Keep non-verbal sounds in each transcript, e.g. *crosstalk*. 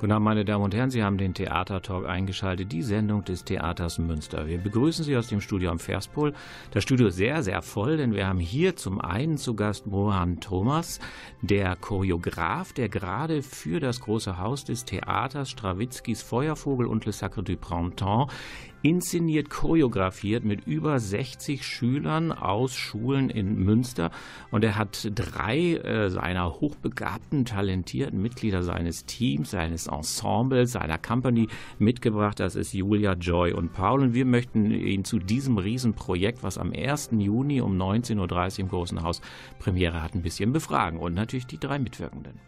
Guten Abend, meine Damen und Herren. Sie haben den Theatertalk eingeschaltet, die Sendung des Theaters Münster. Wir begrüßen Sie aus dem Studio am Verspol. Das Studio ist sehr, sehr voll, denn wir haben hier zum einen zu Gast Mohan Thomas, der Choreograf, der gerade für das große Haus des Theaters Strawitzkis Feuervogel und Le Sacre du Printemps inszeniert, choreografiert mit über 60 Schülern aus Schulen in Münster. Und er hat drei äh, seiner hochbegabten, talentierten Mitglieder seines Teams, seines Ensembles, seiner Company mitgebracht. Das ist Julia, Joy und Paul. Und wir möchten ihn zu diesem Riesenprojekt, was am 1. Juni um 19.30 Uhr im Großen Haus Premiere hat, ein bisschen befragen. Und natürlich die drei Mitwirkenden.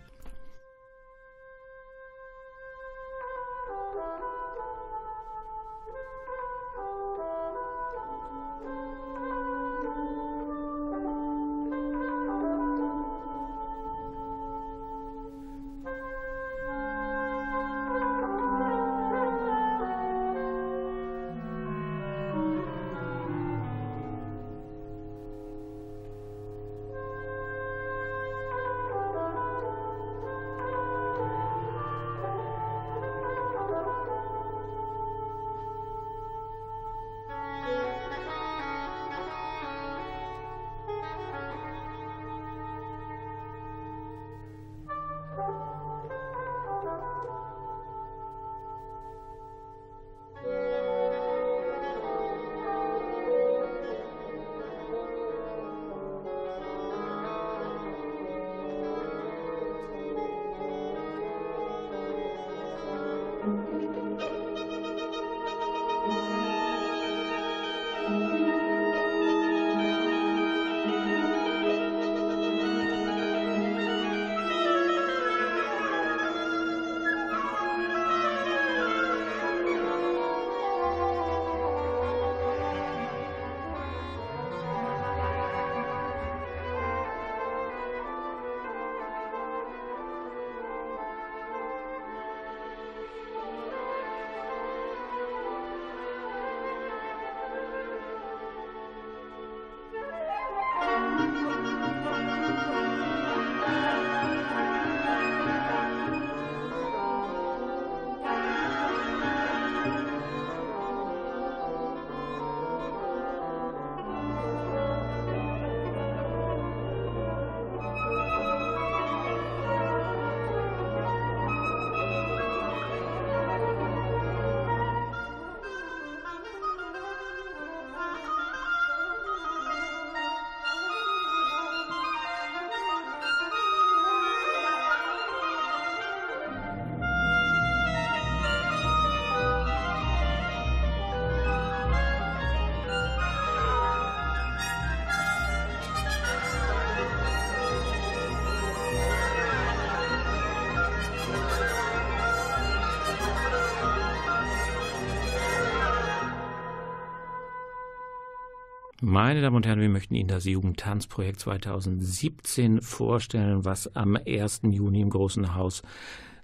Meine Damen und Herren, wir möchten Ihnen das Jugendtanzprojekt 2017 vorstellen, was am 1. Juni im Großen Haus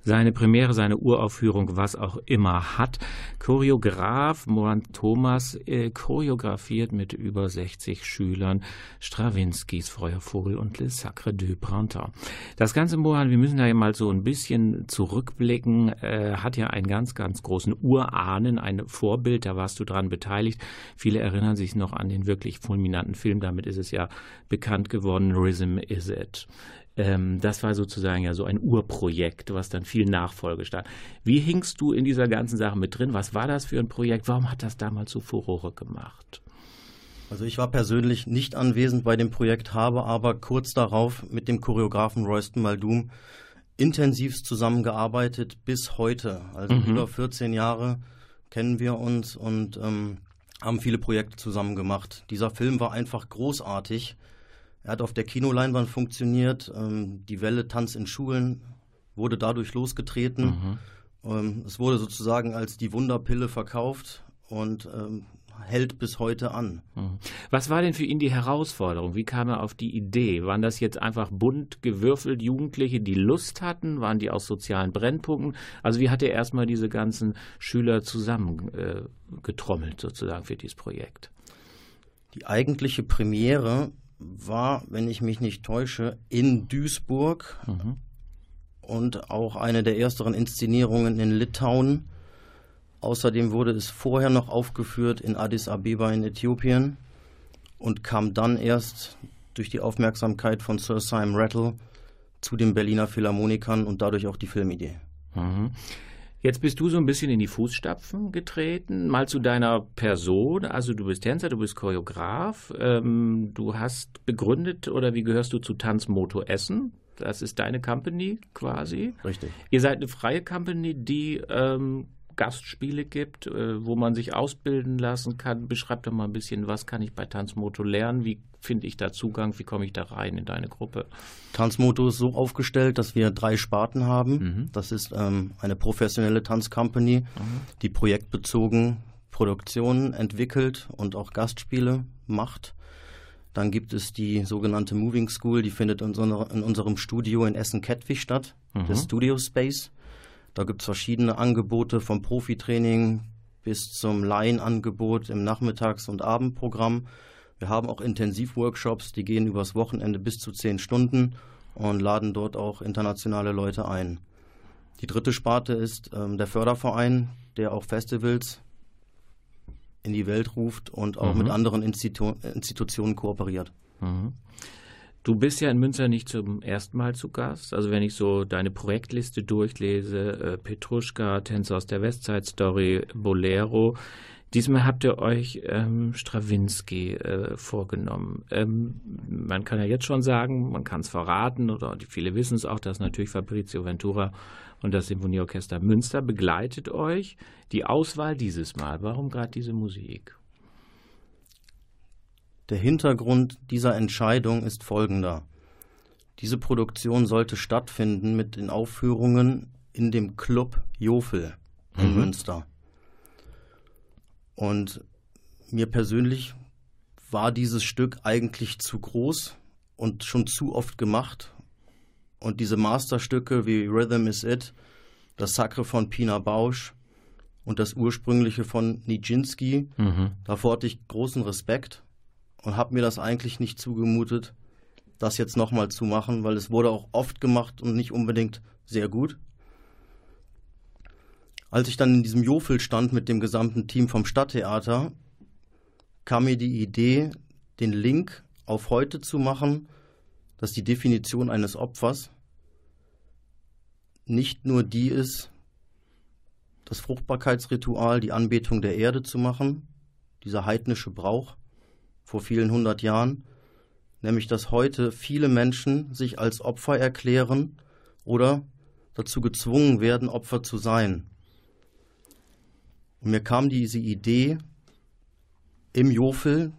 seine Premiere, seine Uraufführung, was auch immer hat. Choreograf Mohan Thomas äh, choreografiert mit über 60 Schülern Strawinskys Feuervogel und Le Sacre du Printemps. Das ganze Mohan, wir müssen da ja mal so ein bisschen zurückblicken, äh, hat ja einen ganz, ganz großen Urahnen, ein Vorbild, da warst du dran beteiligt. Viele erinnern sich noch an den wirklich fulminanten Film, damit ist es ja bekannt geworden, Rhythm Is It. Ähm, das war sozusagen ja so ein Urprojekt, was dann viel Nachfolge stand. Wie hingst du in dieser ganzen Sache mit drin? Was war das für ein Projekt? Warum hat das damals so Furore gemacht? Also ich war persönlich nicht anwesend bei dem Projekt, habe aber kurz darauf mit dem Choreografen Royston Muldoon intensiv zusammengearbeitet bis heute. Also mhm. über 14 Jahre kennen wir uns und ähm, haben viele Projekte zusammen gemacht. Dieser Film war einfach großartig. Er hat auf der Kinoleinwand funktioniert. Ähm, die Welle Tanz in Schulen wurde dadurch losgetreten. Mhm. Ähm, es wurde sozusagen als die Wunderpille verkauft und ähm, hält bis heute an. Mhm. Was war denn für ihn die Herausforderung? Wie kam er auf die Idee? Waren das jetzt einfach bunt gewürfelt Jugendliche, die Lust hatten? Waren die aus sozialen Brennpunkten? Also wie hat er erstmal diese ganzen Schüler zusammengetrommelt äh, sozusagen für dieses Projekt? Die eigentliche Premiere war, wenn ich mich nicht täusche, in Duisburg mhm. und auch eine der ersteren Inszenierungen in Litauen Außerdem wurde es vorher noch aufgeführt in Addis Abeba in Äthiopien und kam dann erst durch die Aufmerksamkeit von Sir Simon Rattle zu den Berliner Philharmonikern und dadurch auch die Filmidee. Mhm. Jetzt bist du so ein bisschen in die Fußstapfen getreten. Mal zu deiner Person. Also du bist Tänzer, du bist Choreograf. Ähm, du hast begründet oder wie gehörst du zu Tanzmoto Essen? Das ist deine Company quasi. Richtig. Ihr seid eine freie Company, die ähm, Gastspiele gibt, äh, wo man sich ausbilden lassen kann. Beschreib doch mal ein bisschen, was kann ich bei Tanzmoto lernen? Wie finde ich da Zugang? Wie komme ich da rein in deine Gruppe? Tanzmoto ist so aufgestellt, dass wir drei Sparten haben. Mhm. Das ist ähm, eine professionelle Tanzcompany, mhm. die projektbezogen Produktionen entwickelt und auch Gastspiele macht. Dann gibt es die sogenannte Moving School, die findet in, in unserem Studio in Essen-Kettwig statt, mhm. das Studio Space. Da gibt es verschiedene Angebote vom Profitraining bis zum Laienangebot im Nachmittags- und Abendprogramm. Wir haben auch Intensivworkshops, die gehen übers Wochenende bis zu zehn Stunden und laden dort auch internationale Leute ein. Die dritte Sparte ist ähm, der Förderverein, der auch Festivals in die Welt ruft und auch mhm. mit anderen Institu Institutionen kooperiert. Mhm. Du bist ja in Münster nicht zum ersten Mal zu Gast. Also wenn ich so deine Projektliste durchlese, äh, Petruschka, Tänzer aus der Westside Story, Bolero, diesmal habt ihr euch ähm, Strawinski äh, vorgenommen. Ähm, man kann ja jetzt schon sagen, man kann es verraten oder viele wissen es auch, dass natürlich Fabrizio Ventura und das Symphonieorchester Münster begleitet euch. Die Auswahl dieses Mal, warum gerade diese Musik? Der Hintergrund dieser Entscheidung ist folgender. Diese Produktion sollte stattfinden mit den Aufführungen in dem Club Jofel in mhm. Münster. Und mir persönlich war dieses Stück eigentlich zu groß und schon zu oft gemacht. Und diese Masterstücke wie Rhythm is It, das Sacre von Pina Bausch und das ursprüngliche von Nijinsky, mhm. davor hatte ich großen Respekt und habe mir das eigentlich nicht zugemutet, das jetzt nochmal zu machen, weil es wurde auch oft gemacht und nicht unbedingt sehr gut. Als ich dann in diesem Jofel stand mit dem gesamten Team vom Stadttheater, kam mir die Idee, den Link auf heute zu machen, dass die Definition eines Opfers nicht nur die ist, das Fruchtbarkeitsritual, die Anbetung der Erde zu machen, dieser heidnische Brauch, vor vielen hundert Jahren, nämlich dass heute viele Menschen sich als Opfer erklären oder dazu gezwungen werden, Opfer zu sein. Und mir kam diese Idee im Jofel,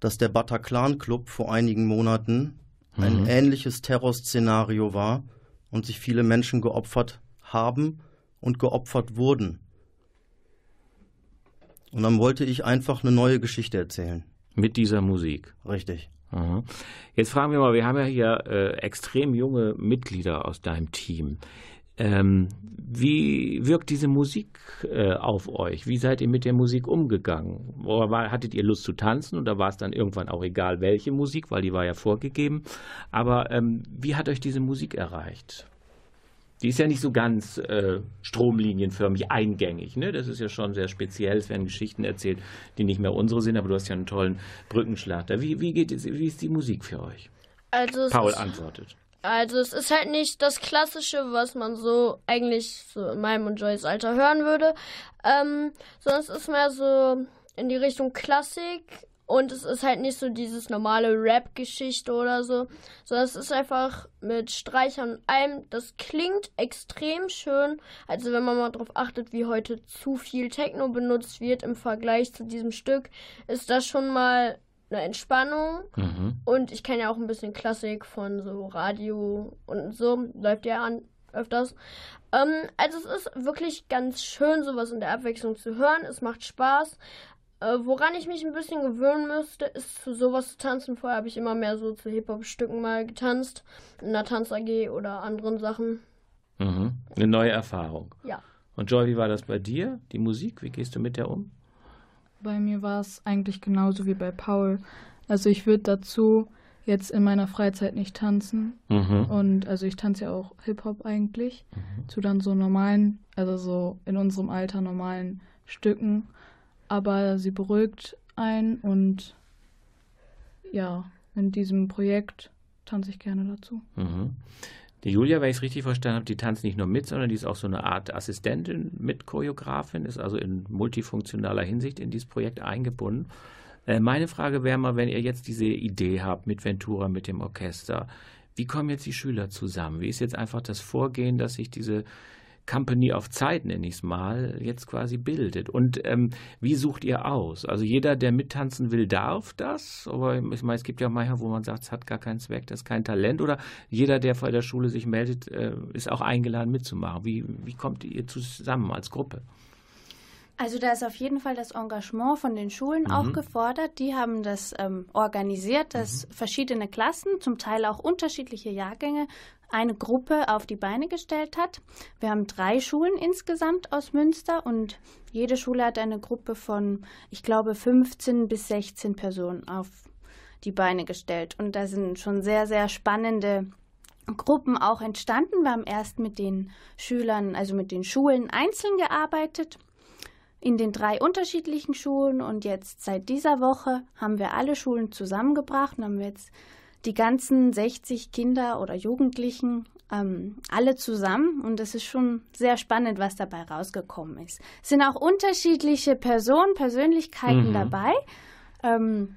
dass der Bataclan Club vor einigen Monaten mhm. ein ähnliches Terrorszenario war und sich viele Menschen geopfert haben und geopfert wurden. Und dann wollte ich einfach eine neue Geschichte erzählen. Mit dieser Musik. Richtig. Aha. Jetzt fragen wir mal, wir haben ja hier äh, extrem junge Mitglieder aus deinem Team. Ähm, wie wirkt diese Musik äh, auf euch? Wie seid ihr mit der Musik umgegangen? Oder war, hattet ihr Lust zu tanzen oder war es dann irgendwann auch egal, welche Musik, weil die war ja vorgegeben? Aber ähm, wie hat euch diese Musik erreicht? Die ist ja nicht so ganz äh, stromlinienförmig eingängig. Ne? Das ist ja schon sehr speziell. Es werden Geschichten erzählt, die nicht mehr unsere sind, aber du hast ja einen tollen Brückenschlag. Wie, wie, geht es, wie ist die Musik für euch? Also Paul ist, antwortet. Also es ist halt nicht das Klassische, was man so eigentlich so in meinem und Joyce Alter hören würde, ähm, sondern es ist mehr so in die Richtung Klassik, und es ist halt nicht so dieses normale Rap-Geschichte oder so, sondern es ist einfach mit Streichern und allem. Das klingt extrem schön. Also wenn man mal darauf achtet, wie heute zu viel Techno benutzt wird im Vergleich zu diesem Stück, ist das schon mal eine Entspannung. Mhm. Und ich kenne ja auch ein bisschen Klassik von so Radio und so. Läuft ja an öfters. Ähm, also es ist wirklich ganz schön, sowas in der Abwechslung zu hören. Es macht Spaß. Äh, woran ich mich ein bisschen gewöhnen müsste, ist zu sowas zu tanzen. Vorher habe ich immer mehr so zu Hip-Hop-Stücken mal getanzt. In einer Tanz-AG oder anderen Sachen. Mhm. Eine neue Erfahrung. Ja. Und Joy, wie war das bei dir? Die Musik, wie gehst du mit der um? Bei mir war es eigentlich genauso wie bei Paul. Also ich würde dazu jetzt in meiner Freizeit nicht tanzen. Mhm. Und also ich tanze ja auch Hip-Hop eigentlich. Mhm. Zu dann so normalen, also so in unserem Alter normalen Stücken aber sie beruhigt ein und ja, in diesem Projekt tanze ich gerne dazu. Mhm. Die Julia, wenn ich es richtig verstanden habe, die tanzt nicht nur mit, sondern die ist auch so eine Art Assistentin mit Choreografin, ist also in multifunktionaler Hinsicht in dieses Projekt eingebunden. Äh, meine Frage wäre mal, wenn ihr jetzt diese Idee habt mit Ventura, mit dem Orchester, wie kommen jetzt die Schüler zusammen? Wie ist jetzt einfach das Vorgehen, dass sich diese Company auf Zeit, nenne ich es mal, jetzt quasi bildet. Und ähm, wie sucht ihr aus? Also jeder, der mittanzen will, darf das? Aber ich meine, es gibt ja manchmal, wo man sagt, es hat gar keinen Zweck, das ist kein Talent. Oder jeder, der vor der Schule sich meldet, äh, ist auch eingeladen mitzumachen. Wie, wie kommt ihr zusammen als Gruppe? Also da ist auf jeden Fall das Engagement von den Schulen mhm. auch gefordert. Die haben das ähm, organisiert, dass mhm. verschiedene Klassen, zum Teil auch unterschiedliche Jahrgänge, eine Gruppe auf die Beine gestellt hat. Wir haben drei Schulen insgesamt aus Münster und jede Schule hat eine Gruppe von, ich glaube, 15 bis 16 Personen auf die Beine gestellt. Und da sind schon sehr, sehr spannende Gruppen auch entstanden. Wir haben erst mit den Schülern, also mit den Schulen einzeln gearbeitet in den drei unterschiedlichen Schulen und jetzt seit dieser Woche haben wir alle Schulen zusammengebracht und haben jetzt die ganzen 60 Kinder oder Jugendlichen ähm, alle zusammen und es ist schon sehr spannend, was dabei rausgekommen ist. Es sind auch unterschiedliche Personen, Persönlichkeiten mhm. dabei. Ähm,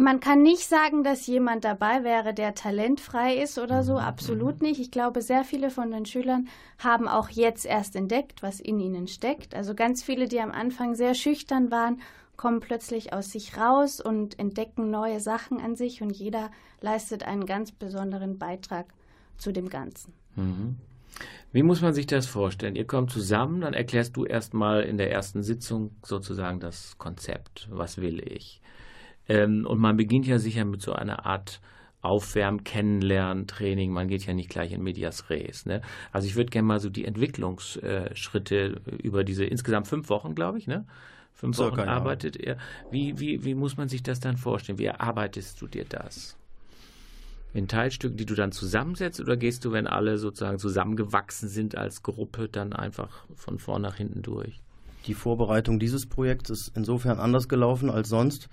man kann nicht sagen, dass jemand dabei wäre, der talentfrei ist oder so. Mhm. Absolut nicht. Ich glaube, sehr viele von den Schülern haben auch jetzt erst entdeckt, was in ihnen steckt. Also ganz viele, die am Anfang sehr schüchtern waren, kommen plötzlich aus sich raus und entdecken neue Sachen an sich und jeder leistet einen ganz besonderen Beitrag zu dem Ganzen. Mhm. Wie muss man sich das vorstellen? Ihr kommt zusammen, dann erklärst du erstmal in der ersten Sitzung sozusagen das Konzept. Was will ich? Ähm, und man beginnt ja sicher mit so einer Art Aufwärmen, Kennenlernen, Training. Man geht ja nicht gleich in Medias Res. Ne? Also ich würde gerne mal so die Entwicklungsschritte über diese insgesamt fünf Wochen, glaube ich, ne? Fünf Circa, Wochen arbeitet er. Wie, wie, wie muss man sich das dann vorstellen? Wie erarbeitest du dir das? In Teilstücken, die du dann zusammensetzt, oder gehst du, wenn alle sozusagen zusammengewachsen sind als Gruppe, dann einfach von vorn nach hinten durch? Die Vorbereitung dieses Projekts ist insofern anders gelaufen als sonst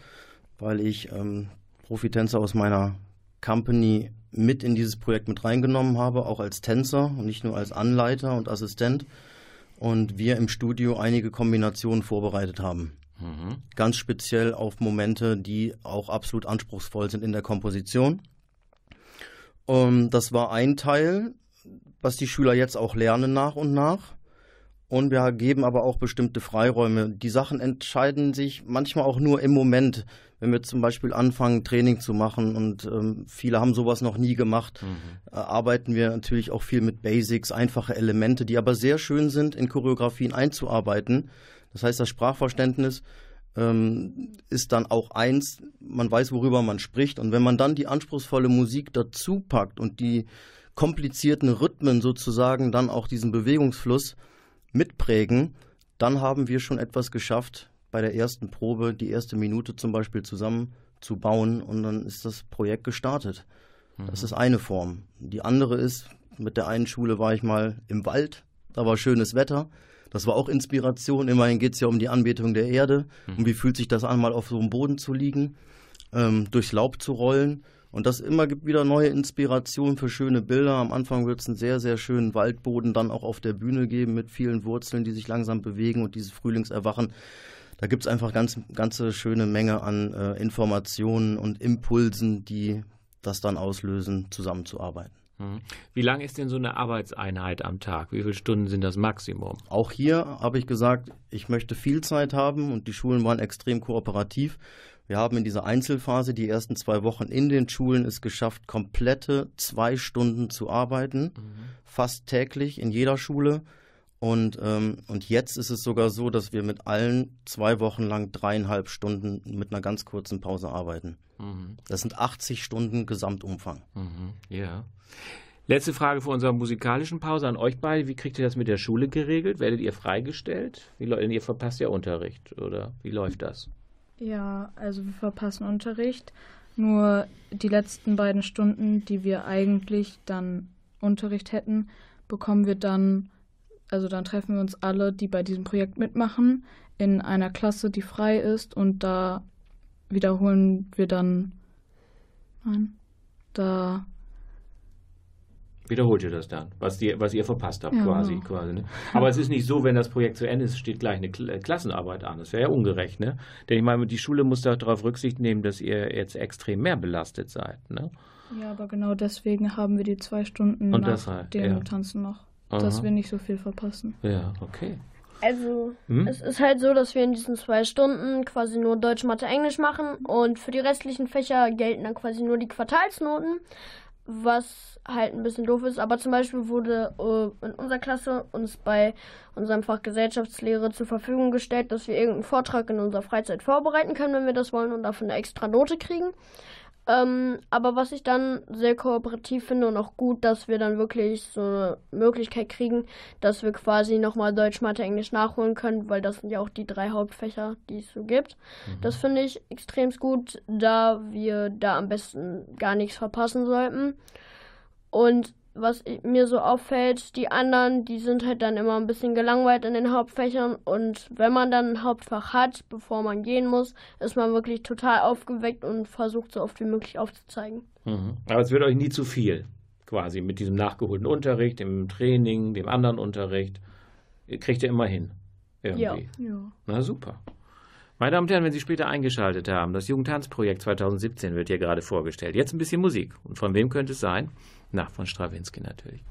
weil ich ähm, Profitänzer aus meiner Company mit in dieses Projekt mit reingenommen habe, auch als Tänzer und nicht nur als Anleiter und Assistent. Und wir im Studio einige Kombinationen vorbereitet haben. Mhm. Ganz speziell auf Momente, die auch absolut anspruchsvoll sind in der Komposition. Und ähm, das war ein Teil, was die Schüler jetzt auch lernen nach und nach. Und wir geben aber auch bestimmte Freiräume. Die Sachen entscheiden sich manchmal auch nur im Moment wenn wir zum Beispiel anfangen, Training zu machen und ähm, viele haben sowas noch nie gemacht, mhm. äh, arbeiten wir natürlich auch viel mit Basics, einfache Elemente, die aber sehr schön sind, in Choreografien einzuarbeiten. Das heißt, das Sprachverständnis ähm, ist dann auch eins, man weiß, worüber man spricht. Und wenn man dann die anspruchsvolle Musik dazu packt und die komplizierten Rhythmen sozusagen dann auch diesen Bewegungsfluss mitprägen, dann haben wir schon etwas geschafft, bei der ersten Probe die erste Minute zum Beispiel zusammenzubauen und dann ist das Projekt gestartet. Mhm. Das ist eine Form. Die andere ist, mit der einen Schule war ich mal im Wald, da war schönes Wetter. Das war auch Inspiration. Immerhin geht es ja um die Anbetung der Erde. Mhm. Und wie fühlt sich das an, mal auf so einem Boden zu liegen, ähm, durchs Laub zu rollen. Und das immer gibt wieder neue Inspiration für schöne Bilder. Am Anfang wird es einen sehr, sehr schönen Waldboden dann auch auf der Bühne geben mit vielen Wurzeln, die sich langsam bewegen und dieses Frühlingserwachen da gibt es einfach ganz ganze schöne Menge an äh, Informationen und Impulsen, die das dann auslösen, zusammenzuarbeiten. Mhm. Wie lang ist denn so eine Arbeitseinheit am Tag? Wie viele Stunden sind das Maximum? Auch hier habe ich gesagt, ich möchte viel Zeit haben und die Schulen waren extrem kooperativ. Wir haben in dieser Einzelphase die ersten zwei Wochen in den Schulen es geschafft, komplette zwei Stunden zu arbeiten. Mhm. fast täglich in jeder Schule. Und, ähm, und jetzt ist es sogar so, dass wir mit allen zwei Wochen lang dreieinhalb Stunden mit einer ganz kurzen Pause arbeiten. Mhm. Das sind 80 Stunden Gesamtumfang. Mhm. Ja. Letzte Frage vor unserer musikalischen Pause an euch beide. Wie kriegt ihr das mit der Schule geregelt? Werdet ihr freigestellt? Wie, ihr verpasst ja Unterricht, oder wie läuft das? Ja, also wir verpassen Unterricht. Nur die letzten beiden Stunden, die wir eigentlich dann Unterricht hätten, bekommen wir dann, also dann treffen wir uns alle, die bei diesem Projekt mitmachen, in einer Klasse, die frei ist und da wiederholen wir dann, nein, da wiederholt ihr das dann, was, die, was ihr verpasst habt, ja, quasi. Genau. quasi ne? Aber es ist nicht so, wenn das Projekt zu Ende ist, steht gleich eine äh, Klassenarbeit an. Das wäre ja ungerecht, ne? Denn ich meine, die Schule muss darauf Rücksicht nehmen, dass ihr jetzt extrem mehr belastet seid, ne? Ja, aber genau deswegen haben wir die zwei Stunden Und nach deshalb, dem ja. Tanzen noch, Aha. dass wir nicht so viel verpassen. Ja, okay. Also, hm? es ist halt so, dass wir in diesen zwei Stunden quasi nur Deutsch, Mathe, Englisch machen und für die restlichen Fächer gelten dann quasi nur die Quartalsnoten was halt ein bisschen doof ist. Aber zum Beispiel wurde äh, in unserer Klasse uns bei unserem Fach Gesellschaftslehre zur Verfügung gestellt, dass wir irgendeinen Vortrag in unserer Freizeit vorbereiten können, wenn wir das wollen und dafür eine extra Note kriegen. Ähm, aber was ich dann sehr kooperativ finde und auch gut, dass wir dann wirklich so eine Möglichkeit kriegen, dass wir quasi nochmal Deutsch, Mathe, Englisch nachholen können, weil das sind ja auch die drei Hauptfächer, die es so gibt. Mhm. Das finde ich extrem gut, da wir da am besten gar nichts verpassen sollten. Und was mir so auffällt, die anderen, die sind halt dann immer ein bisschen gelangweilt in den Hauptfächern und wenn man dann ein Hauptfach hat, bevor man gehen muss, ist man wirklich total aufgeweckt und versucht so oft wie möglich aufzuzeigen. Mhm. Aber es wird euch nie zu viel, quasi mit diesem nachgeholten Unterricht, dem Training, dem anderen Unterricht. Ihr kriegt ihr immer hin. Irgendwie. Ja. ja. Na super. Meine Damen und Herren, wenn Sie später eingeschaltet haben, das Jugendtanzprojekt 2017 wird hier gerade vorgestellt. Jetzt ein bisschen Musik. Und von wem könnte es sein? Na, von Strawinski natürlich.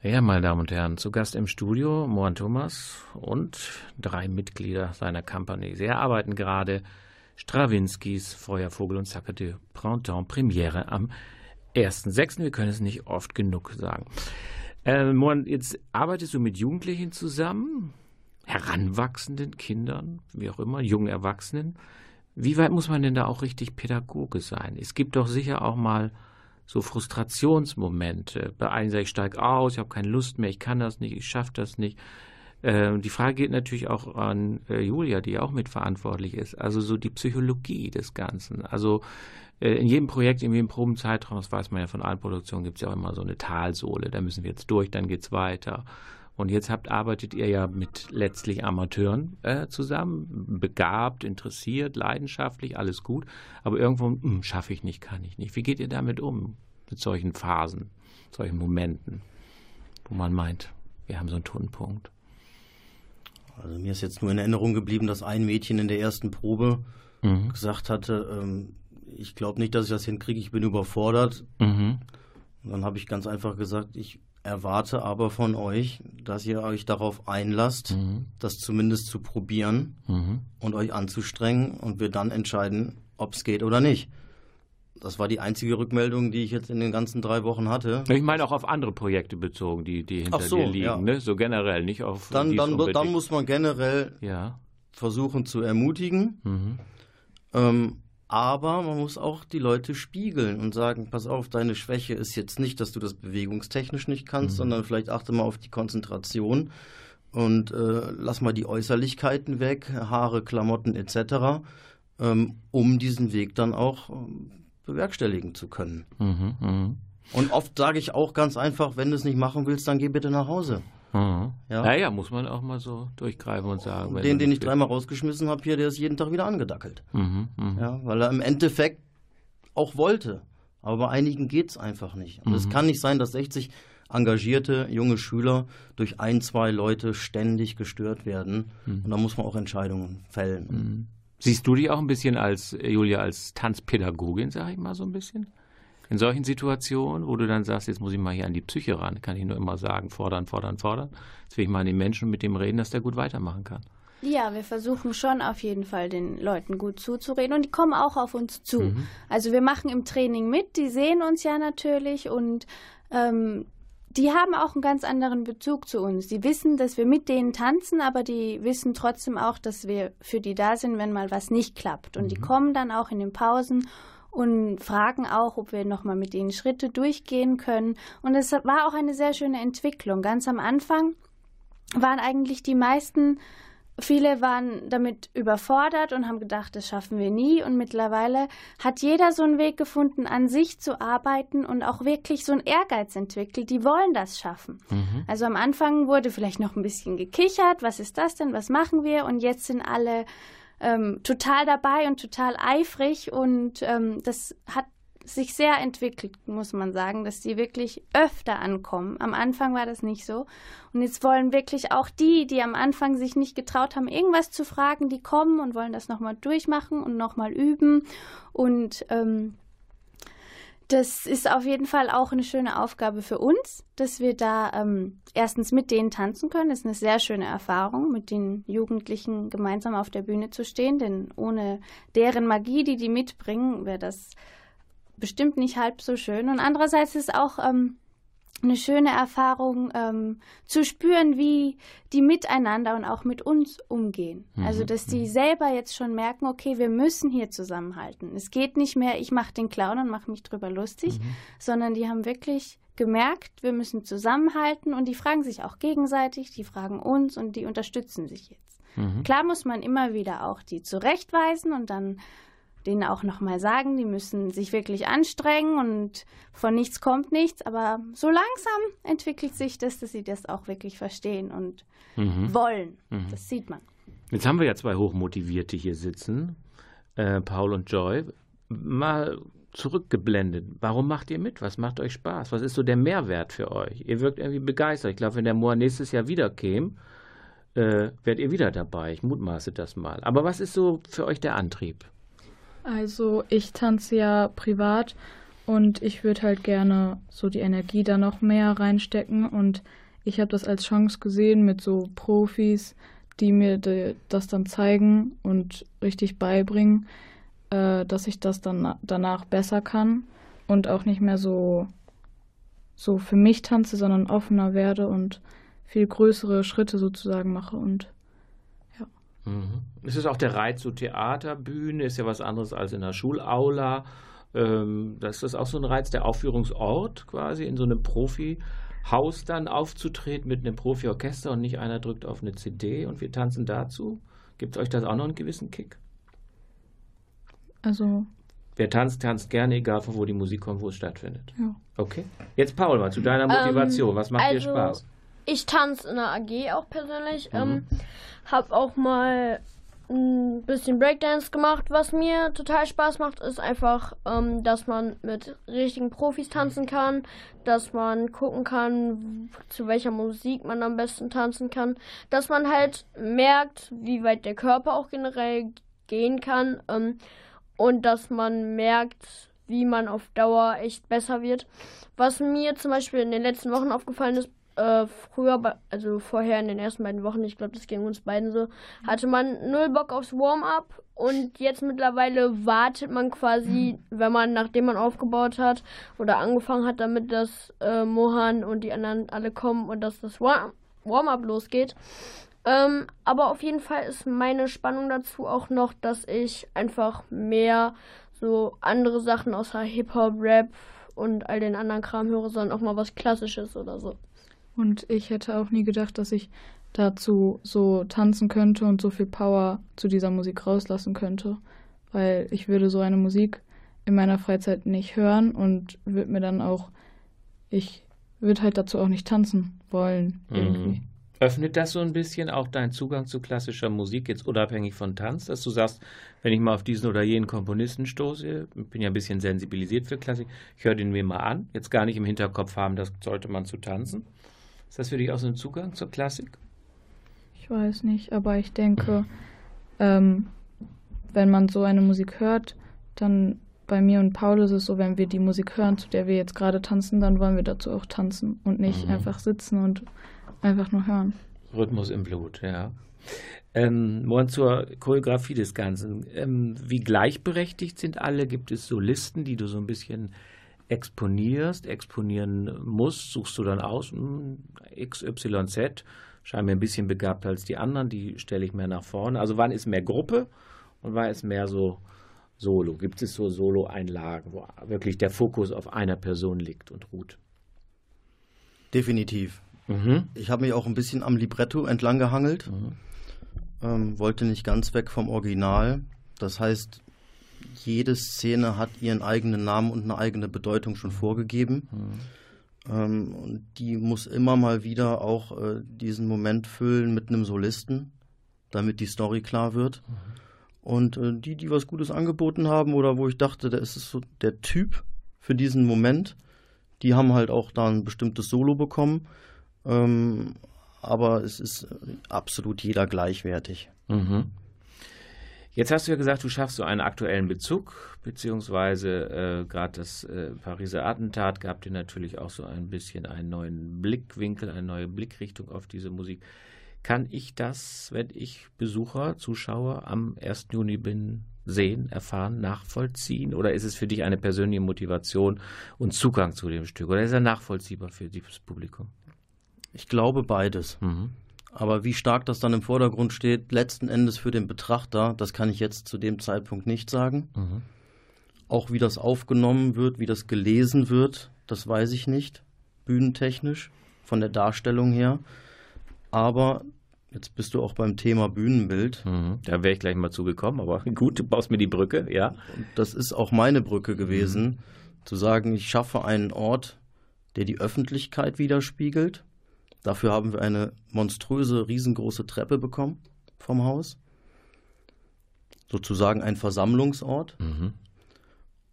Ja, meine Damen und Herren, zu Gast im Studio Mohan Thomas und drei Mitglieder seiner Company. Sie arbeiten gerade Strawinskys Feuervogel und Sacre de Printemps Premiere am 1.6. Wir können es nicht oft genug sagen. Äh, Mohan, jetzt arbeitest du mit Jugendlichen zusammen, heranwachsenden Kindern, wie auch immer, jungen Erwachsenen. Wie weit muss man denn da auch richtig Pädagoge sein? Es gibt doch sicher auch mal so Frustrationsmomente. Bei einigen sage ich, steige aus, ich habe keine Lust mehr, ich kann das nicht, ich schaffe das nicht. Äh, die Frage geht natürlich auch an äh, Julia, die auch mitverantwortlich ist. Also so die Psychologie des Ganzen. Also äh, in jedem Projekt, in jedem Probenzeitraum, das weiß man ja von allen Produktionen, gibt es ja auch immer so eine Talsohle. Da müssen wir jetzt durch, dann geht es weiter. Und jetzt habt, arbeitet ihr ja mit letztlich Amateuren äh, zusammen, begabt, interessiert, leidenschaftlich, alles gut. Aber irgendwo hm, schaffe ich nicht, kann ich nicht. Wie geht ihr damit um, mit solchen Phasen, solchen Momenten, wo man meint, wir haben so einen Tunpunkt? Also mir ist jetzt nur in Erinnerung geblieben, dass ein Mädchen in der ersten Probe mhm. gesagt hatte, ähm, ich glaube nicht, dass ich das hinkriege, ich bin überfordert. Mhm. Und dann habe ich ganz einfach gesagt, ich erwarte aber von euch, dass ihr euch darauf einlasst, mhm. das zumindest zu probieren mhm. und euch anzustrengen und wir dann entscheiden, ob es geht oder nicht. Das war die einzige Rückmeldung, die ich jetzt in den ganzen drei Wochen hatte. Ich meine auch auf andere Projekte bezogen, die, die hinter so, dir liegen, ja. ne? so generell, nicht auf. Dann, dann, dann muss man generell ja. versuchen zu ermutigen. Mhm. Ähm, aber man muss auch die Leute spiegeln und sagen, pass auf, deine Schwäche ist jetzt nicht, dass du das bewegungstechnisch nicht kannst, mhm. sondern vielleicht achte mal auf die Konzentration und äh, lass mal die Äußerlichkeiten weg, Haare, Klamotten etc., ähm, um diesen Weg dann auch ähm, bewerkstelligen zu können. Mhm, mh. Und oft sage ich auch ganz einfach, wenn du es nicht machen willst, dann geh bitte nach Hause. Mhm. Ja? Naja, muss man auch mal so durchgreifen und sagen. Den, den ich dreimal rausgeschmissen habe hier, der ist jeden Tag wieder angedackelt. Mhm, mh. Ja, weil er im Endeffekt auch wollte. Aber bei einigen geht es einfach nicht. Und es mhm. kann nicht sein, dass 60 engagierte junge Schüler durch ein, zwei Leute ständig gestört werden. Mhm. Und da muss man auch Entscheidungen fällen. Mhm. Siehst du dich auch ein bisschen als, Julia, als Tanzpädagogin, sag ich mal so ein bisschen? In solchen Situationen, wo du dann sagst, jetzt muss ich mal hier an die Psyche ran, kann ich nur immer sagen, fordern, fordern, fordern. Jetzt will ich mal an den Menschen mit dem reden, dass der gut weitermachen kann. Ja, wir versuchen schon auf jeden Fall den Leuten gut zuzureden und die kommen auch auf uns zu. Mhm. Also wir machen im Training mit, die sehen uns ja natürlich und ähm, die haben auch einen ganz anderen Bezug zu uns. Die wissen, dass wir mit denen tanzen, aber die wissen trotzdem auch, dass wir für die da sind, wenn mal was nicht klappt. Und mhm. die kommen dann auch in den Pausen und fragen auch, ob wir nochmal mit ihnen Schritte durchgehen können. Und es war auch eine sehr schöne Entwicklung. Ganz am Anfang waren eigentlich die meisten, viele waren damit überfordert und haben gedacht, das schaffen wir nie. Und mittlerweile hat jeder so einen Weg gefunden, an sich zu arbeiten und auch wirklich so einen Ehrgeiz entwickelt. Die wollen das schaffen. Mhm. Also am Anfang wurde vielleicht noch ein bisschen gekichert. Was ist das denn? Was machen wir? Und jetzt sind alle ähm, total dabei und total eifrig und ähm, das hat sich sehr entwickelt, muss man sagen, dass die wirklich öfter ankommen. Am Anfang war das nicht so. Und jetzt wollen wirklich auch die, die am Anfang sich nicht getraut haben, irgendwas zu fragen, die kommen und wollen das nochmal durchmachen und nochmal üben. Und ähm, das ist auf jeden Fall auch eine schöne Aufgabe für uns, dass wir da ähm, erstens mit denen tanzen können. Das ist eine sehr schöne Erfahrung, mit den Jugendlichen gemeinsam auf der Bühne zu stehen, denn ohne deren Magie, die die mitbringen, wäre das bestimmt nicht halb so schön. Und andererseits ist auch ähm, eine schöne Erfahrung ähm, zu spüren, wie die miteinander und auch mit uns umgehen. Mhm. Also, dass die mhm. selber jetzt schon merken, okay, wir müssen hier zusammenhalten. Es geht nicht mehr, ich mache den Clown und mache mich drüber lustig, mhm. sondern die haben wirklich gemerkt, wir müssen zusammenhalten und die fragen sich auch gegenseitig, die fragen uns und die unterstützen sich jetzt. Mhm. Klar muss man immer wieder auch die zurechtweisen und dann denen auch nochmal sagen, die müssen sich wirklich anstrengen und von nichts kommt nichts. Aber so langsam entwickelt sich das, dass sie das auch wirklich verstehen und mhm. wollen. Mhm. Das sieht man. Jetzt haben wir ja zwei Hochmotivierte hier sitzen, äh, Paul und Joy. Mal zurückgeblendet. Warum macht ihr mit? Was macht euch Spaß? Was ist so der Mehrwert für euch? Ihr wirkt irgendwie begeistert. Ich glaube, wenn der Moor nächstes Jahr wieder käme, äh, werdet ihr wieder dabei. Ich mutmaße das mal. Aber was ist so für euch der Antrieb? Also ich tanze ja privat und ich würde halt gerne so die Energie da noch mehr reinstecken und ich habe das als Chance gesehen mit so Profis, die mir das dann zeigen und richtig beibringen, äh, dass ich das dann danach besser kann und auch nicht mehr so, so für mich tanze, sondern offener werde und viel größere Schritte sozusagen mache und. Mhm. Es ist auch der Reiz zu Theaterbühne, ist ja was anderes als in der Schulaula. Ähm, das ist auch so ein Reiz, der Aufführungsort quasi in so einem Profi-Haus dann aufzutreten mit einem Profi-Orchester und nicht einer drückt auf eine CD und wir tanzen dazu. Gibt es euch das auch noch einen gewissen Kick? Also. Wer tanzt, tanzt gerne, egal von wo die Musik kommt, wo es stattfindet. Ja. Okay. Jetzt Paul mal zu deiner ähm, Motivation. Was macht also, dir Spaß? Ich tanze in der AG auch persönlich. Mhm. Ähm, hab auch mal ein bisschen Breakdance gemacht. Was mir total Spaß macht, ist einfach, ähm, dass man mit richtigen Profis tanzen kann, dass man gucken kann, zu welcher Musik man am besten tanzen kann, dass man halt merkt, wie weit der Körper auch generell gehen kann ähm, und dass man merkt, wie man auf Dauer echt besser wird. Was mir zum Beispiel in den letzten Wochen aufgefallen ist, äh, früher, also vorher in den ersten beiden Wochen, ich glaube, das ging uns beiden so, hatte man null Bock aufs Warm-up und jetzt mittlerweile wartet man quasi, wenn man, nachdem man aufgebaut hat oder angefangen hat damit, dass äh, Mohan und die anderen alle kommen und dass das Warm-up losgeht. Ähm, aber auf jeden Fall ist meine Spannung dazu auch noch, dass ich einfach mehr so andere Sachen außer Hip-Hop, Rap und all den anderen Kram höre, sondern auch mal was Klassisches oder so. Und ich hätte auch nie gedacht, dass ich dazu so tanzen könnte und so viel Power zu dieser Musik rauslassen könnte. Weil ich würde so eine Musik in meiner Freizeit nicht hören und würde mir dann auch, ich würde halt dazu auch nicht tanzen wollen mhm. irgendwie. Mhm. Öffnet das so ein bisschen auch deinen Zugang zu klassischer Musik, jetzt unabhängig von Tanz, dass du sagst, wenn ich mal auf diesen oder jenen Komponisten stoße, bin ja ein bisschen sensibilisiert für Klassik, ich höre den mir mal an, jetzt gar nicht im Hinterkopf haben, das sollte man zu tanzen. Ist das für dich auch so ein Zugang zur Klassik? Ich weiß nicht, aber ich denke, ähm, wenn man so eine Musik hört, dann bei mir und Paul ist es so, wenn wir die Musik hören, zu der wir jetzt gerade tanzen, dann wollen wir dazu auch tanzen und nicht mhm. einfach sitzen und einfach nur hören. Rhythmus im Blut, ja. Ähm, morgen zur Choreografie des Ganzen. Ähm, wie gleichberechtigt sind alle? Gibt es so Listen, die du so ein bisschen exponierst, exponieren musst, suchst du dann aus, hm, XYZ, scheinen mir ein bisschen begabter als die anderen, die stelle ich mehr nach vorne. Also wann ist mehr Gruppe und wann ist mehr so Solo? Gibt es so Solo-Einlagen, wo wirklich der Fokus auf einer Person liegt und ruht? Definitiv. Mhm. Ich habe mich auch ein bisschen am Libretto entlang gehangelt, mhm. ähm, wollte nicht ganz weg vom Original. Das heißt, jede Szene hat ihren eigenen Namen und eine eigene Bedeutung schon vorgegeben. Mhm. Ähm, und die muss immer mal wieder auch äh, diesen Moment füllen mit einem Solisten, damit die Story klar wird. Mhm. Und äh, die, die was Gutes angeboten haben oder wo ich dachte, da ist es so der Typ für diesen Moment, die haben halt auch da ein bestimmtes Solo bekommen. Ähm, aber es ist absolut jeder gleichwertig. Mhm. Jetzt hast du ja gesagt, du schaffst so einen aktuellen Bezug, beziehungsweise äh, gerade das äh, Pariser Attentat gab dir natürlich auch so ein bisschen einen neuen Blickwinkel, eine neue Blickrichtung auf diese Musik. Kann ich das, wenn ich Besucher, Zuschauer am 1. Juni bin, sehen, erfahren, nachvollziehen? Oder ist es für dich eine persönliche Motivation und Zugang zu dem Stück? Oder ist er nachvollziehbar für dieses Publikum? Ich glaube beides. Mhm. Aber wie stark das dann im Vordergrund steht, letzten Endes für den Betrachter, das kann ich jetzt zu dem Zeitpunkt nicht sagen. Mhm. Auch wie das aufgenommen wird, wie das gelesen wird, das weiß ich nicht, bühnentechnisch, von der Darstellung her. Aber jetzt bist du auch beim Thema Bühnenbild. Mhm. Da wäre ich gleich mal zugekommen, aber *laughs* gut, du baust mir die Brücke, ja. Und das ist auch meine Brücke gewesen, mhm. zu sagen, ich schaffe einen Ort, der die Öffentlichkeit widerspiegelt Dafür haben wir eine monströse, riesengroße Treppe bekommen vom Haus. Sozusagen ein Versammlungsort. Mhm.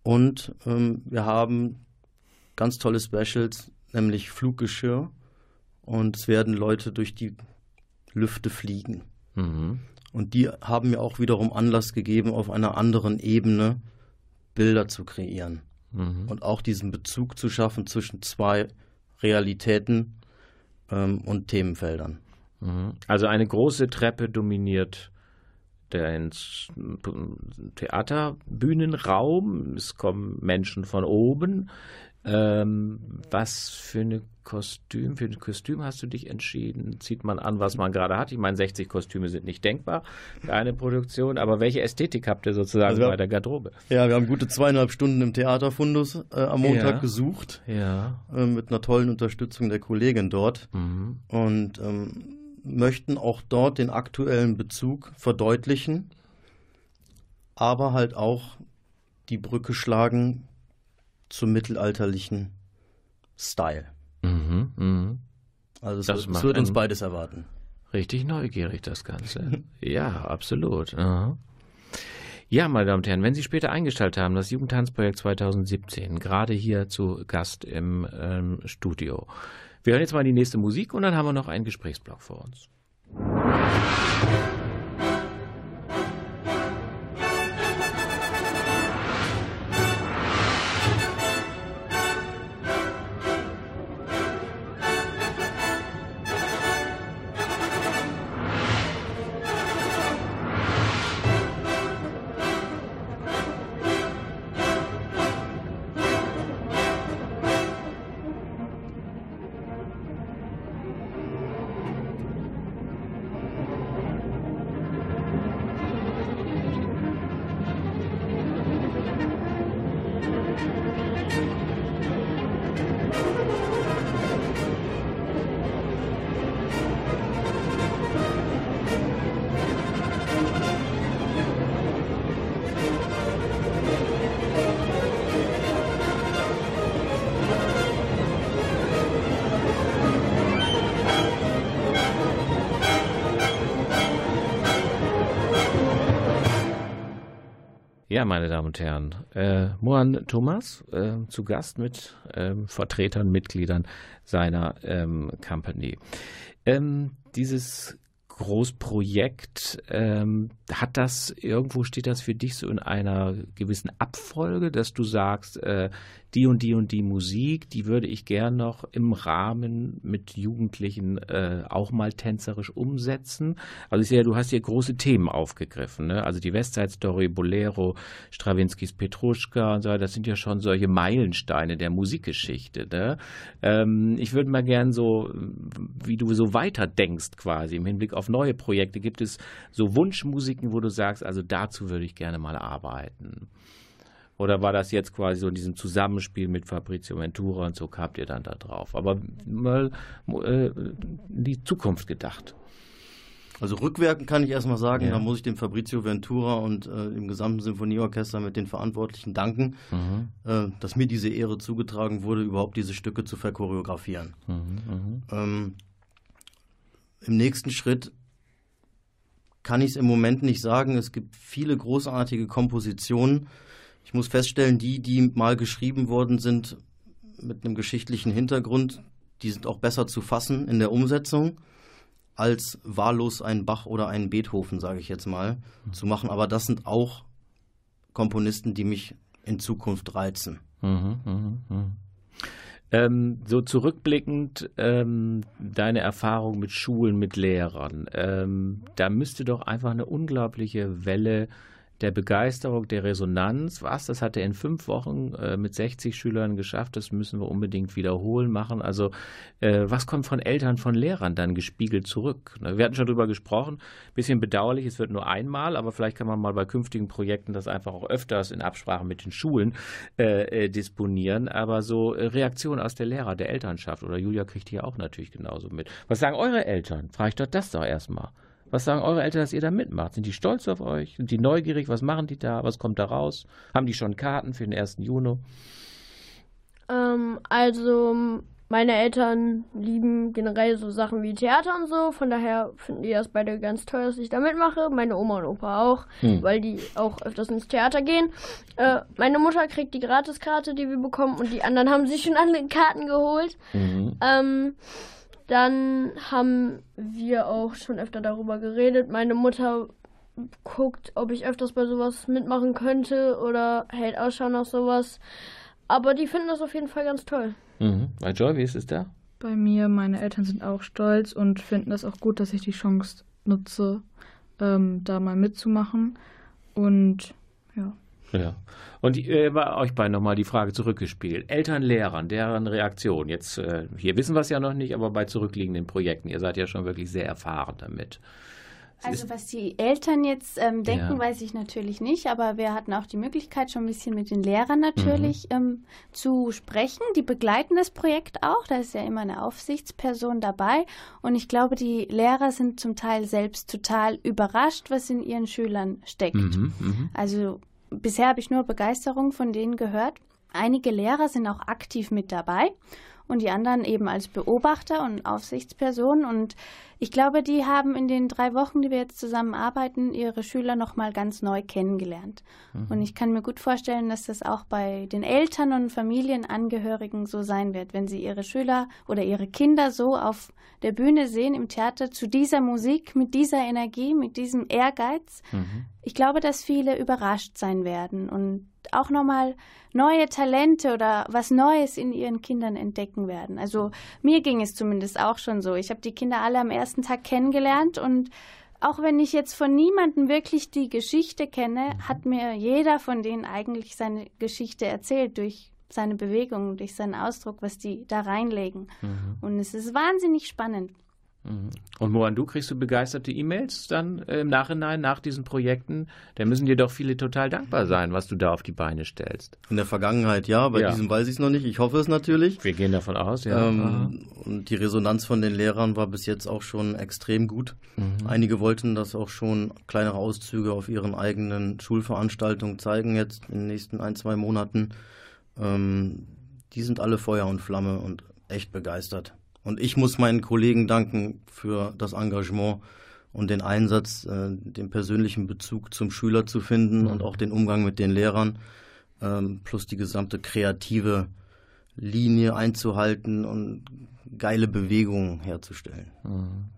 Und ähm, wir haben ganz tolle Specials, nämlich Fluggeschirr. Und es werden Leute durch die Lüfte fliegen. Mhm. Und die haben mir auch wiederum Anlass gegeben, auf einer anderen Ebene Bilder zu kreieren. Mhm. Und auch diesen Bezug zu schaffen zwischen zwei Realitäten, ähm, und Themenfeldern. Mhm. Also eine große Treppe dominiert den Theaterbühnenraum. Es kommen Menschen von oben. Ähm, was für eine Kostüm, für ein Kostüm hast du dich entschieden? Zieht man an, was man gerade hat? Ich meine, 60 Kostüme sind nicht denkbar für eine Produktion, aber welche Ästhetik habt ihr sozusagen also bei der Garderobe? Ja, wir haben gute zweieinhalb Stunden im Theaterfundus äh, am Montag ja. gesucht. Ja. Äh, mit einer tollen Unterstützung der Kollegin dort. Mhm. Und ähm, möchten auch dort den aktuellen Bezug verdeutlichen, aber halt auch die Brücke schlagen zum mittelalterlichen Style. Mhm, mh. Also es, das wird, es wird uns beides erwarten. Richtig neugierig, das Ganze. *laughs* ja, absolut. Aha. Ja, meine Damen und Herren, wenn Sie später eingestellt haben, das Jugendtanzprojekt 2017, gerade hier zu Gast im ähm, Studio. Wir hören jetzt mal die nächste Musik und dann haben wir noch einen Gesprächsblock vor uns. Ja, meine Damen und Herren, äh, Mohan Thomas äh, zu Gast mit ähm, Vertretern, Mitgliedern seiner ähm, Company. Ähm, dieses Großprojekt, ähm, hat das irgendwo steht das für dich so in einer gewissen Abfolge, dass du sagst, äh, die und die und die Musik, die würde ich gern noch im Rahmen mit Jugendlichen äh, auch mal tänzerisch umsetzen. Also ich sehe, du hast hier große Themen aufgegriffen, ne? also die Westside Story, Bolero, Strawinskys Petruschka und so, das sind ja schon solche Meilensteine der Musikgeschichte. Ne? Ähm, ich würde mal gern so, wie du so weiter denkst quasi im Hinblick auf neue Projekte, gibt es so Wunschmusiken, wo du sagst, also dazu würde ich gerne mal arbeiten. Oder war das jetzt quasi so in diesem Zusammenspiel mit Fabrizio Ventura und so habt ihr dann da drauf? Aber mal äh, die Zukunft gedacht. Also rückwirkend kann ich erstmal sagen, ja. da muss ich dem Fabrizio Ventura und äh, dem gesamten Symphonieorchester mit den Verantwortlichen danken, mhm. äh, dass mir diese Ehre zugetragen wurde, überhaupt diese Stücke zu verchoreografieren. Mhm, mhm. ähm, Im nächsten Schritt kann ich es im Moment nicht sagen. Es gibt viele großartige Kompositionen, ich muss feststellen, die, die mal geschrieben worden sind mit einem geschichtlichen Hintergrund, die sind auch besser zu fassen in der Umsetzung als wahllos einen Bach oder einen Beethoven, sage ich jetzt mal, mhm. zu machen. Aber das sind auch Komponisten, die mich in Zukunft reizen. Mhm, mh, mh. Ähm, so zurückblickend ähm, deine Erfahrung mit Schulen, mit Lehrern, ähm, da müsste doch einfach eine unglaubliche Welle der Begeisterung, der Resonanz. Was? Das hat er in fünf Wochen äh, mit 60 Schülern geschafft. Das müssen wir unbedingt wiederholen machen. Also, äh, was kommt von Eltern, von Lehrern dann gespiegelt zurück? Wir hatten schon drüber gesprochen. Bisschen bedauerlich, es wird nur einmal, aber vielleicht kann man mal bei künftigen Projekten das einfach auch öfters in Absprache mit den Schulen äh, äh disponieren. Aber so äh, Reaktion aus der Lehrer, der Elternschaft oder Julia kriegt hier auch natürlich genauso mit. Was sagen eure Eltern? Frage ich doch das doch erstmal. Was sagen eure Eltern, dass ihr da mitmacht? Sind die stolz auf euch? Sind die neugierig? Was machen die da? Was kommt da raus? Haben die schon Karten für den 1. Juni? Ähm, also, meine Eltern lieben generell so Sachen wie Theater und so. Von daher finden die das beide ganz toll, dass ich da mitmache. Meine Oma und Opa auch, hm. weil die auch öfters ins Theater gehen. Äh, meine Mutter kriegt die Gratiskarte, die wir bekommen, und die anderen haben sich schon alle Karten geholt. Mhm. Ähm, dann haben wir auch schon öfter darüber geredet. Meine Mutter guckt, ob ich öfters bei sowas mitmachen könnte oder hält Ausschau nach sowas. Aber die finden das auf jeden Fall ganz toll. Mhm. Bei Joy, wie ist es da? bei mir. Meine Eltern sind auch stolz und finden das auch gut, dass ich die Chance nutze, ähm, da mal mitzumachen. Und ja. Ja. Und äh, bei euch beiden nochmal die Frage zurückgespielt. Eltern, Lehrern, deren Reaktion. Jetzt, äh, hier wissen wir es ja noch nicht, aber bei zurückliegenden Projekten, ihr seid ja schon wirklich sehr erfahren damit. Also was die Eltern jetzt ähm, denken, ja. weiß ich natürlich nicht, aber wir hatten auch die Möglichkeit, schon ein bisschen mit den Lehrern natürlich mhm. ähm, zu sprechen. Die begleiten das Projekt auch, da ist ja immer eine Aufsichtsperson dabei und ich glaube, die Lehrer sind zum Teil selbst total überrascht, was in ihren Schülern steckt. Mhm, mh. Also bisher habe ich nur Begeisterung von denen gehört. Einige Lehrer sind auch aktiv mit dabei und die anderen eben als Beobachter und Aufsichtspersonen. Und ich glaube, die haben in den drei Wochen, die wir jetzt zusammenarbeiten, ihre Schüler nochmal ganz neu kennengelernt. Mhm. Und ich kann mir gut vorstellen, dass das auch bei den Eltern und Familienangehörigen so sein wird, wenn sie ihre Schüler oder ihre Kinder so auf der Bühne sehen im Theater zu dieser Musik, mit dieser Energie, mit diesem Ehrgeiz. Mhm. Ich glaube, dass viele überrascht sein werden und auch nochmal neue Talente oder was Neues in ihren Kindern entdecken werden. Also mir ging es zumindest auch schon so. Ich habe die Kinder alle am ersten Tag kennengelernt und auch wenn ich jetzt von niemandem wirklich die Geschichte kenne, mhm. hat mir jeder von denen eigentlich seine Geschichte erzählt durch seine Bewegungen, durch seinen Ausdruck, was die da reinlegen. Mhm. Und es ist wahnsinnig spannend. Mhm. Und Moan, du kriegst du begeisterte E-Mails dann äh, im Nachhinein nach diesen Projekten? Da müssen dir doch viele total dankbar sein, was du da auf die Beine stellst. In der Vergangenheit ja, bei ja. diesem weiß ich es noch nicht. Ich hoffe es natürlich. Wir gehen davon aus, ja. Ähm, und die Resonanz von den Lehrern war bis jetzt auch schon extrem gut. Mhm. Einige wollten das auch schon kleinere Auszüge auf ihren eigenen Schulveranstaltungen zeigen jetzt in den nächsten ein, zwei Monaten. Ähm, die sind alle Feuer und Flamme und echt begeistert. Und ich muss meinen Kollegen danken für das Engagement und den Einsatz, äh, den persönlichen Bezug zum Schüler zu finden und auch den Umgang mit den Lehrern, ähm, plus die gesamte kreative Linie einzuhalten und geile Bewegungen herzustellen. Mhm.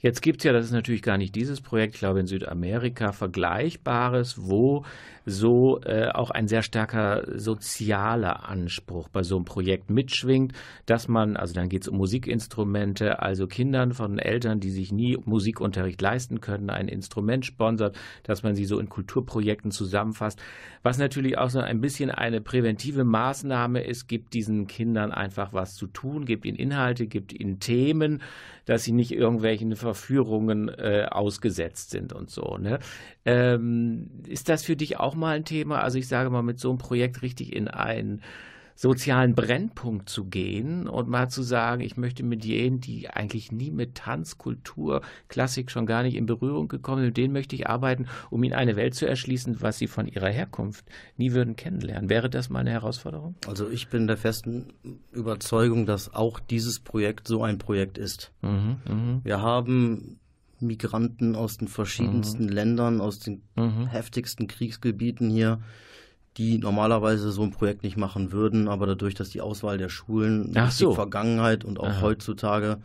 Jetzt gibt es ja, das ist natürlich gar nicht dieses Projekt, ich glaube in Südamerika Vergleichbares, wo so äh, auch ein sehr starker sozialer Anspruch bei so einem Projekt mitschwingt, dass man, also dann geht es um Musikinstrumente, also Kindern von Eltern, die sich nie Musikunterricht leisten können, ein Instrument sponsert, dass man sie so in Kulturprojekten zusammenfasst, was natürlich auch so ein bisschen eine präventive Maßnahme ist, gibt diesen Kindern einfach was zu tun, gibt ihnen Inhalte, gibt ihnen Themen, dass sie nicht irgendwelchen Verführungen äh, ausgesetzt sind und so. Ne? Ähm, ist das für dich auch mal ein Thema? Also ich sage mal, mit so einem Projekt richtig in einen sozialen Brennpunkt zu gehen und mal zu sagen, ich möchte mit jenen, die eigentlich nie mit Tanz, Kultur, Klassik schon gar nicht in Berührung gekommen sind, mit denen möchte ich arbeiten, um ihnen eine Welt zu erschließen, was sie von ihrer Herkunft nie würden kennenlernen. Wäre das mal eine Herausforderung? Also ich bin der festen Überzeugung, dass auch dieses Projekt so ein Projekt ist. Mhm, mh. Wir haben Migranten aus den verschiedensten mhm. Ländern, aus den mhm. heftigsten Kriegsgebieten hier, die normalerweise so ein Projekt nicht machen würden, aber dadurch, dass die Auswahl der Schulen Ach so. die Vergangenheit und auch Aha. heutzutage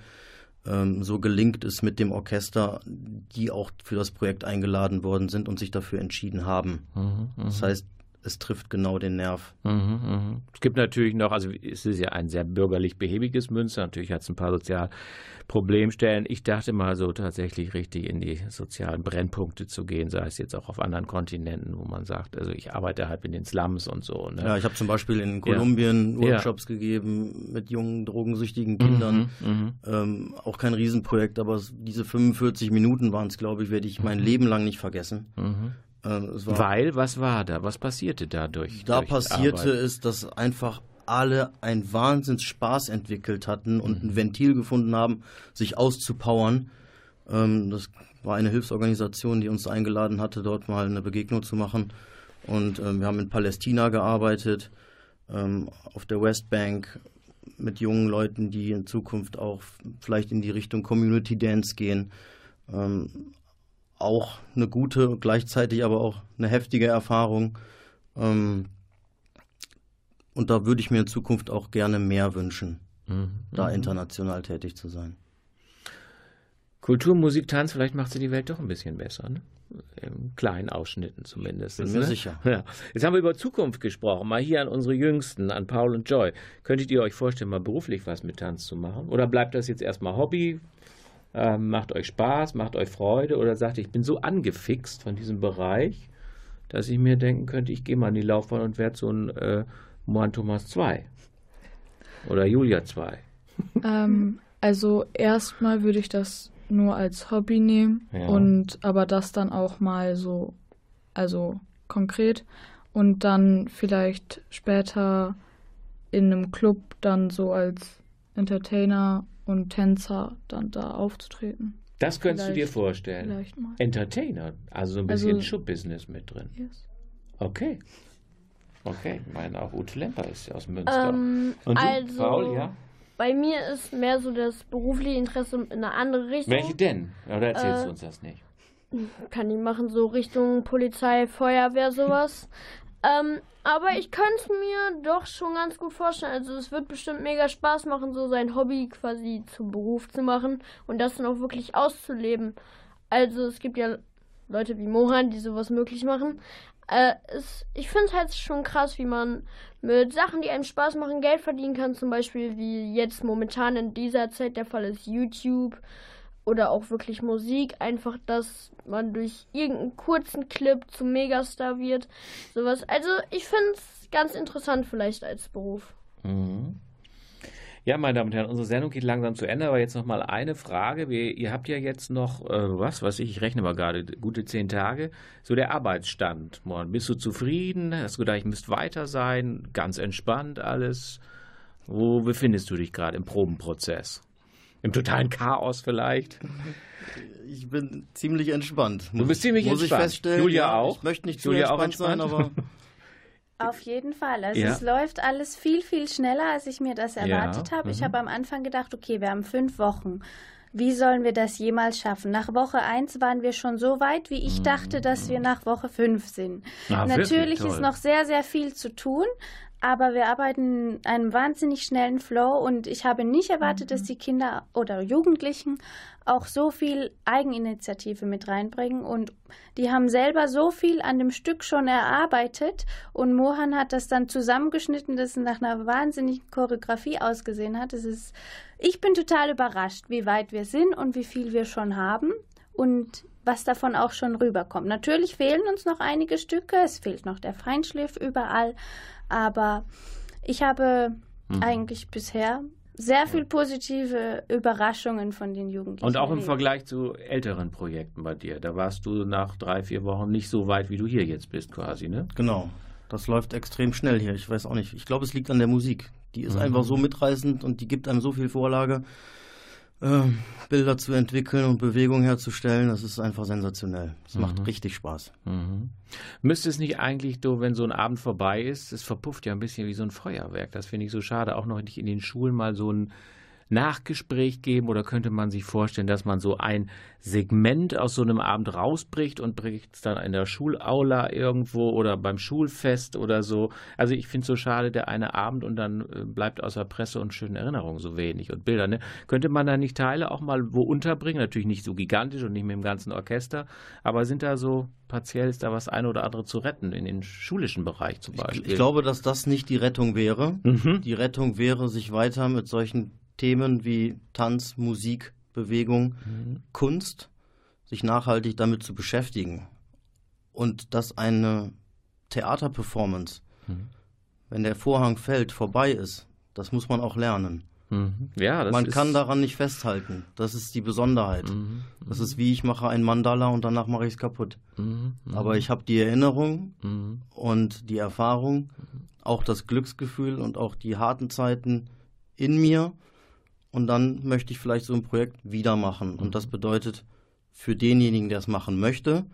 ähm, so gelingt ist mit dem Orchester, die auch für das Projekt eingeladen worden sind und sich dafür entschieden haben. Mhm, das mhm. heißt, es trifft genau den Nerv. Mhm, mh. Es gibt natürlich noch, also es ist ja ein sehr bürgerlich behäbiges Münster, natürlich hat es ein paar Sozialproblemstellen. Ich dachte mal so tatsächlich richtig in die sozialen Brennpunkte zu gehen, sei es jetzt auch auf anderen Kontinenten, wo man sagt, also ich arbeite halt in den Slums und so. Ne? Ja, ich habe zum Beispiel in Kolumbien ja. Workshops ja. gegeben mit jungen, drogensüchtigen Kindern. Mhm, mhm, ähm, auch kein Riesenprojekt, aber diese 45 Minuten waren es, glaube ich, werde ich mein mhm. Leben lang nicht vergessen. Ähm, Weil, was war da? Was passierte dadurch? Da durch passierte es, dass einfach alle einen Wahnsinnsspaß entwickelt hatten und mhm. ein Ventil gefunden haben, sich auszupowern. Ähm, das war eine Hilfsorganisation, die uns eingeladen hatte, dort mal eine Begegnung zu machen. Und ähm, wir haben in Palästina gearbeitet, ähm, auf der Westbank mit jungen Leuten, die in Zukunft auch vielleicht in die Richtung Community Dance gehen. Auch eine gute, gleichzeitig aber auch eine heftige Erfahrung. Ähm, und da würde ich mir in Zukunft auch gerne mehr wünschen, mhm. da mhm. international tätig zu sein. Kultur, Musik, Tanz, vielleicht macht sie die Welt doch ein bisschen besser, ne? In kleinen Ausschnitten zumindest. Bin mir ne? sicher. Ja. Jetzt haben wir über Zukunft gesprochen, mal hier an unsere Jüngsten, an Paul und Joy. Könntet ihr euch vorstellen, mal beruflich was mit Tanz zu machen? Oder bleibt das jetzt erstmal Hobby? Ähm, macht euch Spaß, macht euch Freude? Oder sagt ich bin so angefixt von diesem Bereich, dass ich mir denken könnte, ich gehe mal in die Laufbahn und werde so ein äh, Mohan Thomas 2 oder Julia 2? *laughs* Ähm, also erstmal würde ich das nur als Hobby nehmen Ja. und aber das dann auch mal so, also konkret und dann vielleicht später in einem Club dann so als Entertainer und Tänzer dann da aufzutreten. Das könntest du dir Vielleicht- vorstellen. Vielleicht mal. Entertainer, also so ein bisschen Also- Showbusiness mit drin. Yes. Okay. Okay, ich meine auch Ute Lemper ist ja aus Münster. Ähm, Und du, also, Paul, ja? bei mir ist mehr so das berufliche Interesse in eine andere Richtung. Welche denn? Oder erzählst Äh, du uns das nicht? Kann ich machen, so Richtung Polizei, Feuerwehr, sowas. Ähm, aber ich könnte es mir doch schon ganz gut vorstellen. Also es wird bestimmt mega Spaß machen, so sein Hobby quasi zum Beruf zu machen und das dann auch wirklich auszuleben. Also es gibt ja Leute wie Mohan, die sowas möglich machen. Äh, es, ich finde es halt schon krass, wie man mit Sachen, die einem Spaß machen, Geld verdienen kann. Zum Beispiel wie jetzt momentan in dieser Zeit der Fall ist YouTube oder auch wirklich Musik. Einfach, dass man durch irgendeinen kurzen Clip zum Megastar wird. Sowas. Also ich finde es ganz interessant vielleicht als Beruf. Mhm. Ja, meine Damen und Herren, unsere Sendung geht langsam zu Ende, aber jetzt noch mal eine Frage. Wir, ihr habt ja jetzt noch, äh, was weiß ich, ich rechne mal gerade, gute zehn Tage. So der Arbeitsstand. Moin, bist du zufrieden? Hast du gedacht, ich müsste weiter sein? Ganz entspannt alles? Wo befindest du dich gerade im Probenprozess? Im totalen Chaos vielleicht? Ich bin ziemlich entspannt. Du bist ziemlich muss entspannt. ich feststellen. Julia ja, auch? Ich möchte nicht Julia zu auch entspannt, entspannt? sein, aber *laughs* Auf jeden Fall. Also Ja. es läuft alles viel, viel schneller, als ich mir das Ja, erwartet habe. Ich mhm. habe am Anfang gedacht, okay, wir haben fünf Wochen. Wie sollen wir das jemals schaffen? Nach Woche eins waren wir schon so weit, wie ich dachte, dass wir nach Woche fünf sind. Ah, Natürlich ist noch sehr, sehr viel zu tun, aber wir arbeiten in einem wahnsinnig schnellen Flow und ich habe nicht erwartet, dass die Kinder oder Jugendlichen auch so viel Eigeninitiative mit reinbringen. Und die haben selber so viel an dem Stück schon erarbeitet. Und Mohan hat das dann zusammengeschnitten, dass es nach einer wahnsinnigen Choreografie ausgesehen hat. Es ist, ich bin total überrascht, wie weit wir sind und wie viel wir schon haben. Und was davon auch schon rüberkommt. Natürlich fehlen uns noch einige Stücke, es fehlt noch der Feinschliff überall, aber ich habe eigentlich bisher sehr viel positive Überraschungen von den Jugendlichen. Und auch im erlebt. Vergleich zu älteren Projekten bei dir. Da warst du nach drei, vier Wochen nicht so weit, wie du hier jetzt bist, quasi, ne? genau. Das läuft extrem schnell hier. Ich weiß auch nicht. Ich glaube, es liegt an der Musik. Die ist einfach so mitreißend und die gibt einem so viel Vorlage, äh, Bilder zu entwickeln und Bewegung herzustellen. Das ist einfach sensationell. Es macht richtig Spaß. Mhm. Müsste es nicht eigentlich, du, wenn so ein Abend vorbei ist, es verpufft ja ein bisschen wie so ein Feuerwerk. Das finde ich so schade. Auch noch nicht in den Schulen mal so ein Nachgespräch geben oder könnte man sich vorstellen, dass man so ein Segment aus so einem Abend rausbricht und bricht es dann in der Schulaula irgendwo oder beim Schulfest oder so. Also ich finde es so schade, der eine Abend und dann äh, bleibt außer Presse und schönen Erinnerungen so wenig und Bilder. Ne? Könnte man da nicht Teile auch mal wo unterbringen? Natürlich nicht so gigantisch und nicht mit dem ganzen Orchester, aber sind da so partiell ist da was eine oder andere zu retten in den schulischen Bereich zum Beispiel? Ich glaube, dass das nicht die Rettung wäre. Mhm. Die Rettung wäre, sich weiter mit solchen Themen wie Tanz, Musik, Bewegung, Kunst, sich nachhaltig damit zu beschäftigen. Und dass eine Theaterperformance, Mhm. wenn der Vorhang fällt, vorbei ist, das muss man auch lernen. Mhm. Ja, man kann daran nicht festhalten. Das ist die Besonderheit. Mhm. Das ist wie ich mache ein Mandala und danach mache ich es kaputt. Mhm. Aber ich habe die Erinnerung Mhm. und die Erfahrung, auch das Glücksgefühl und auch die harten Zeiten in mir. Und dann möchte ich vielleicht so ein Projekt wieder machen. Und das bedeutet für denjenigen, der es machen möchte,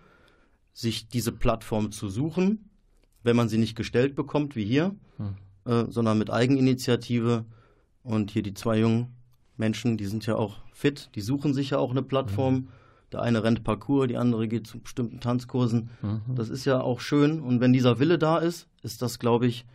sich diese Plattform zu suchen, wenn man sie nicht gestellt bekommt, wie hier, äh, sondern mit Eigeninitiative. Und hier die zwei jungen Menschen, die sind ja auch fit, die suchen sich ja auch eine Plattform. Der eine rennt Parcours, die andere geht zu bestimmten Tanzkursen. Das ist ja auch schön. Und wenn dieser Wille da ist, ist das, glaube ich,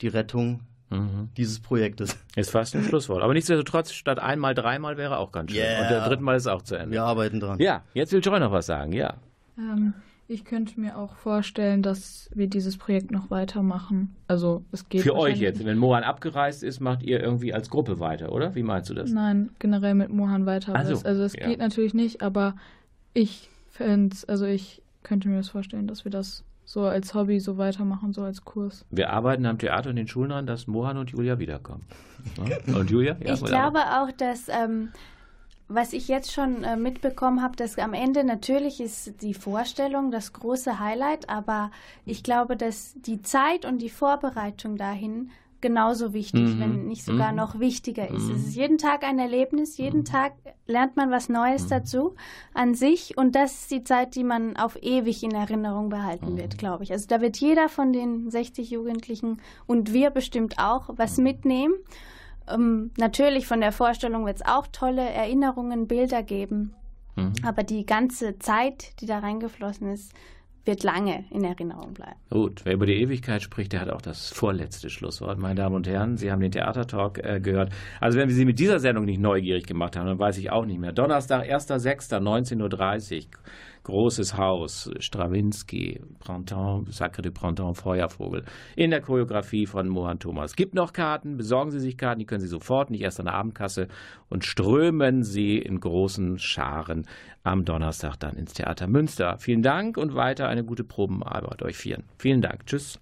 die Rettung mhm. dieses Projektes. Ist fast ein Schlusswort. Aber nichtsdestotrotz, statt einmal, dreimal wäre auch ganz schön. Yeah. Und der dritten Mal ist auch zu Ende. Wir arbeiten dran. Ja, jetzt will Joy noch was sagen, ja. Ähm, ich könnte mir auch vorstellen, dass wir dieses Projekt noch weitermachen. Also es geht. Für euch jetzt, wenn Mohan abgereist ist, macht ihr irgendwie als Gruppe weiter, oder? Wie meinst du das? Nein, generell mit Mohan weiter. Also, also es ja. geht natürlich nicht, aber ich fände also ich könnte mir das vorstellen, dass wir das so als Hobby so weitermachen, so als Kurs. Wir arbeiten am Theater und den Schulen an, dass Mohan und Julia wiederkommen. *laughs* Und Julia? Ja, ich glaube auch, dass ähm, was ich jetzt schon äh, mitbekommen habe, dass am Ende natürlich ist die Vorstellung das große Highlight, aber ich glaube, dass die Zeit und die Vorbereitung dahin genauso wichtig, mhm. wenn nicht sogar mhm. noch wichtiger ist. Mhm. Es ist jeden Tag ein Erlebnis, jeden mhm. Tag lernt man was Neues mhm. dazu an sich und das ist die Zeit, die man auf ewig in Erinnerung behalten wird, mhm. glaube ich. Also da wird jeder von den 60 Jugendlichen und wir bestimmt auch was mitnehmen. Ähm, natürlich von der Vorstellung wird es auch tolle Erinnerungen, Bilder geben. Aber die ganze Zeit, die da reingeflossen ist, wird lange in Erinnerung bleiben. Gut, wer über die Ewigkeit spricht, der hat auch das vorletzte Schlusswort. Meine Damen und Herren, Sie haben den Theatertalk äh, gehört. Also wenn wir Sie mit dieser Sendung nicht neugierig gemacht haben, dann weiß ich auch nicht mehr. Donnerstag, 1.6.19.30 Uhr großes Haus, Strawinski, Printemps, Sacre de Printemps, Feuervogel, in der Choreografie von Mohan Thomas. Gibt noch Karten, besorgen Sie sich Karten, die können Sie sofort, nicht erst an der Abendkasse und strömen Sie in großen Scharen am Donnerstag dann ins Theater Münster. Vielen Dank und weiter eine gute Probenarbeit euch vieren. Vielen Dank. Tschüss.